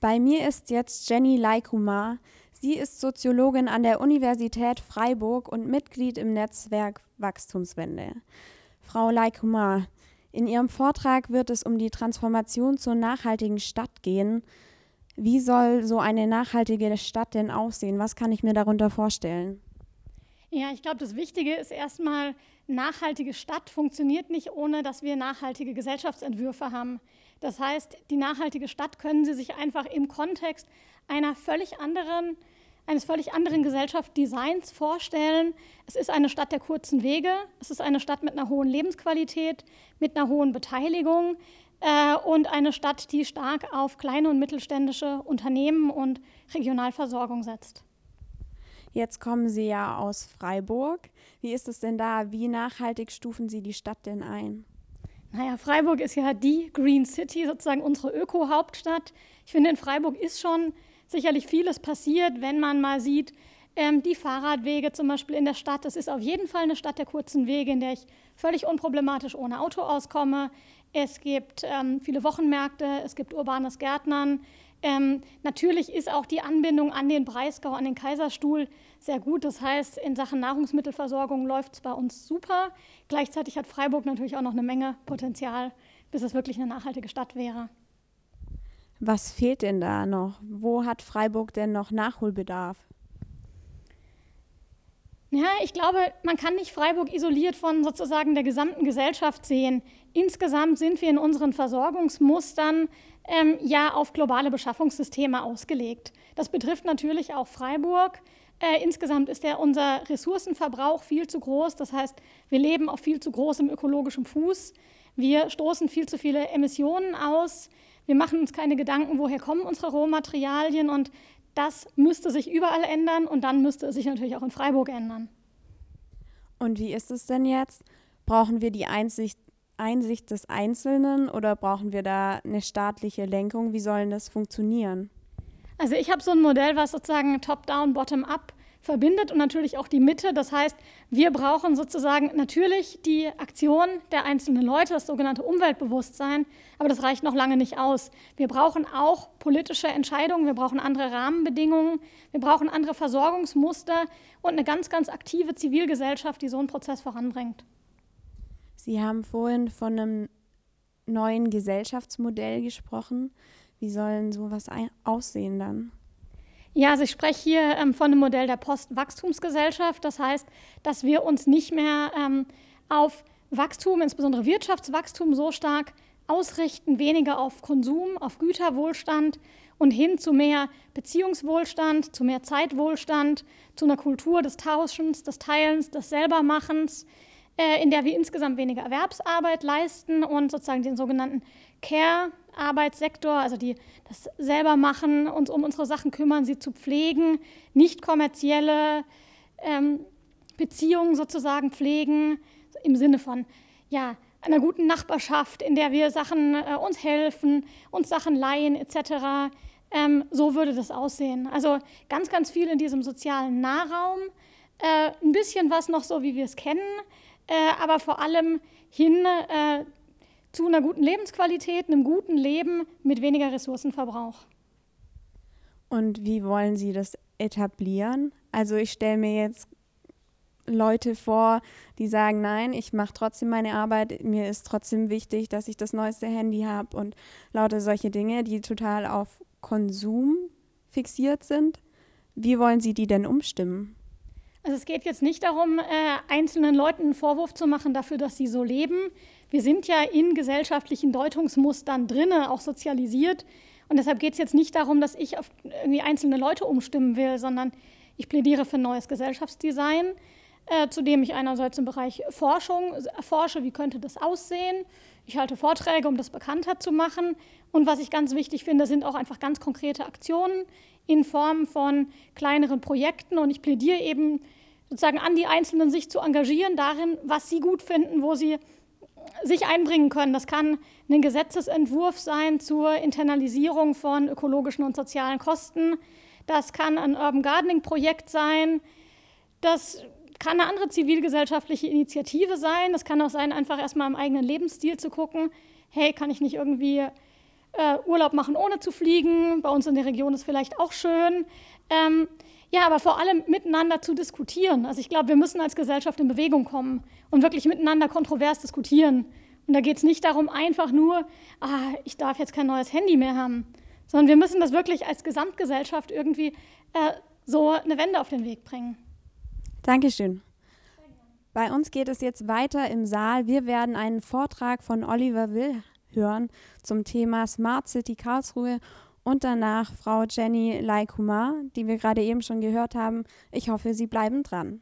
Bei mir ist jetzt Jenny Laikumar. Sie ist Soziologin an der Universität Freiburg und Mitglied im Netzwerk Wachstumswende. Frau Laikumar, in Ihrem Vortrag wird es um die Transformation zur nachhaltigen Stadt gehen. Wie soll so eine nachhaltige Stadt denn aussehen? Was kann ich mir darunter vorstellen? Ja, ich glaube, das Wichtige ist erstmal, nachhaltige Stadt funktioniert nicht, ohne dass wir nachhaltige Gesellschaftsentwürfe haben. Das heißt, die nachhaltige Stadt können Sie sich einfach im Kontext einer völlig anderen, eines völlig anderen Gesellschaftsdesigns vorstellen. Es ist eine Stadt der kurzen Wege, es ist eine Stadt mit einer hohen Lebensqualität, mit einer hohen Beteiligung äh, und eine Stadt, die stark auf kleine und mittelständische Unternehmen und Regionalversorgung setzt. Jetzt kommen Sie ja aus Freiburg. Wie ist es denn da? Wie nachhaltig stufen Sie die Stadt denn ein? Naja, Freiburg ist ja die Green City, sozusagen unsere Öko-Hauptstadt. Ich finde, in Freiburg ist schon sicherlich vieles passiert, wenn man mal sieht, ähm, die Fahrradwege zum Beispiel in der Stadt. Es ist auf jeden Fall eine Stadt der kurzen Wege, in der ich völlig unproblematisch ohne Auto auskomme. Es gibt ähm, viele Wochenmärkte, es gibt urbanes Gärtnern, ähm, natürlich ist auch die Anbindung an den Breisgau, an den Kaiserstuhl sehr gut. Das heißt, in Sachen Nahrungsmittelversorgung läuft es bei uns super. Gleichzeitig hat Freiburg natürlich auch noch eine Menge Potenzial, bis es wirklich eine nachhaltige Stadt wäre. Was fehlt denn da noch? Wo hat Freiburg denn noch Nachholbedarf? Ja, ich glaube, man kann nicht Freiburg isoliert von sozusagen der gesamten Gesellschaft sehen. Insgesamt sind wir in unseren Versorgungsmustern ähm, ja auf globale Beschaffungssysteme ausgelegt. Das betrifft natürlich auch Freiburg. Äh, insgesamt ist der, unser Ressourcenverbrauch viel zu groß. Das heißt, wir leben auf viel zu großem ökologischem Fuß. Wir stoßen viel zu viele Emissionen aus. Wir machen uns keine Gedanken, woher kommen unsere Rohmaterialien. Und das müsste sich überall ändern und dann müsste es sich natürlich auch in Freiburg ändern. Und wie ist es denn jetzt? Brauchen wir die Einsicht Einsicht des Einzelnen oder brauchen wir da eine staatliche Lenkung? Wie soll das funktionieren? Also ich habe so ein Modell, was sozusagen top-down, bottom-up verbindet und natürlich auch die Mitte. Das heißt, wir brauchen sozusagen natürlich die Aktion der einzelnen Leute, das sogenannte Umweltbewusstsein, aber das reicht noch lange nicht aus. Wir brauchen auch politische Entscheidungen, wir brauchen andere Rahmenbedingungen, wir brauchen andere Versorgungsmuster und eine ganz, ganz aktive Zivilgesellschaft, die so einen Prozess voranbringt. Sie haben vorhin von einem neuen Gesellschaftsmodell gesprochen. Wie sollen sowas aussehen dann? Ja, also ich spreche hier ähm, von einem Modell der Postwachstumsgesellschaft. Das heißt, dass wir uns nicht mehr ähm, auf Wachstum, insbesondere Wirtschaftswachstum, so stark ausrichten, weniger auf Konsum, auf Güterwohlstand und hin zu mehr Beziehungswohlstand, zu mehr Zeitwohlstand, zu einer Kultur des Tauschens, des Teilens, des Selbermachens, äh, in der wir insgesamt weniger Erwerbsarbeit leisten und sozusagen den sogenannten Care-Arbeitssektor, also die das selber machen, uns um unsere Sachen kümmern, sie zu pflegen, nicht kommerzielle ähm, Beziehungen sozusagen pflegen, im Sinne von ja, einer guten Nachbarschaft, in der wir Sachen äh, uns helfen, uns Sachen leihen etc. Ähm, so würde das aussehen. Also ganz, ganz viel in diesem sozialen Nahraum, äh, ein bisschen was noch so, wie wir es kennen, aber vor allem hin äh, zu einer guten Lebensqualität, einem guten Leben mit weniger Ressourcenverbrauch. Und wie wollen Sie das etablieren? Also ich stelle mir jetzt Leute vor, die sagen, nein, ich mache trotzdem meine Arbeit, mir ist trotzdem wichtig, dass ich das neueste Handy habe und lauter solche Dinge, die total auf Konsum fixiert sind. Wie wollen Sie die denn umstimmen? Also es geht jetzt nicht darum, äh, einzelnen Leuten einen Vorwurf zu machen dafür, dass sie so leben. Wir sind ja in gesellschaftlichen Deutungsmustern drinne, auch sozialisiert. Und deshalb geht es jetzt nicht darum, dass ich auf irgendwie einzelne Leute umstimmen will, sondern ich plädiere für neues Gesellschaftsdesign, äh, zu dem ich einerseits im Bereich Forschung erforsche, wie könnte das aussehen. Ich halte Vorträge, um das bekannter zu machen. Und was ich ganz wichtig finde, sind auch einfach ganz konkrete Aktionen in Form von kleineren Projekten. Und ich plädiere eben sozusagen an die Einzelnen, sich zu engagieren darin, was sie gut finden, wo sie sich einbringen können. Das kann ein Gesetzesentwurf sein zur Internalisierung von ökologischen und sozialen Kosten. Das kann ein Urban Gardening Projekt sein. Das kann eine andere zivilgesellschaftliche Initiative sein. Das kann auch sein, einfach erstmal im eigenen Lebensstil zu gucken, hey, kann ich nicht irgendwie äh, Urlaub machen, ohne zu fliegen. Bei uns in der Region ist vielleicht auch schön. Ähm, ja, aber vor allem miteinander zu diskutieren. Also ich glaube, wir müssen als Gesellschaft in Bewegung kommen und wirklich miteinander kontrovers diskutieren. Und da geht es nicht darum, einfach nur, ah, ich darf jetzt kein neues Handy mehr haben, sondern wir müssen das wirklich als Gesamtgesellschaft irgendwie äh, so eine Wende auf den Weg bringen. Dankeschön. Bei uns geht es jetzt weiter im Saal. Wir werden einen Vortrag von Oliver Will hören zum Thema Smart City Karlsruhe und danach Frau Jenny Laikumar, die wir gerade eben schon gehört haben. Ich hoffe, Sie bleiben dran.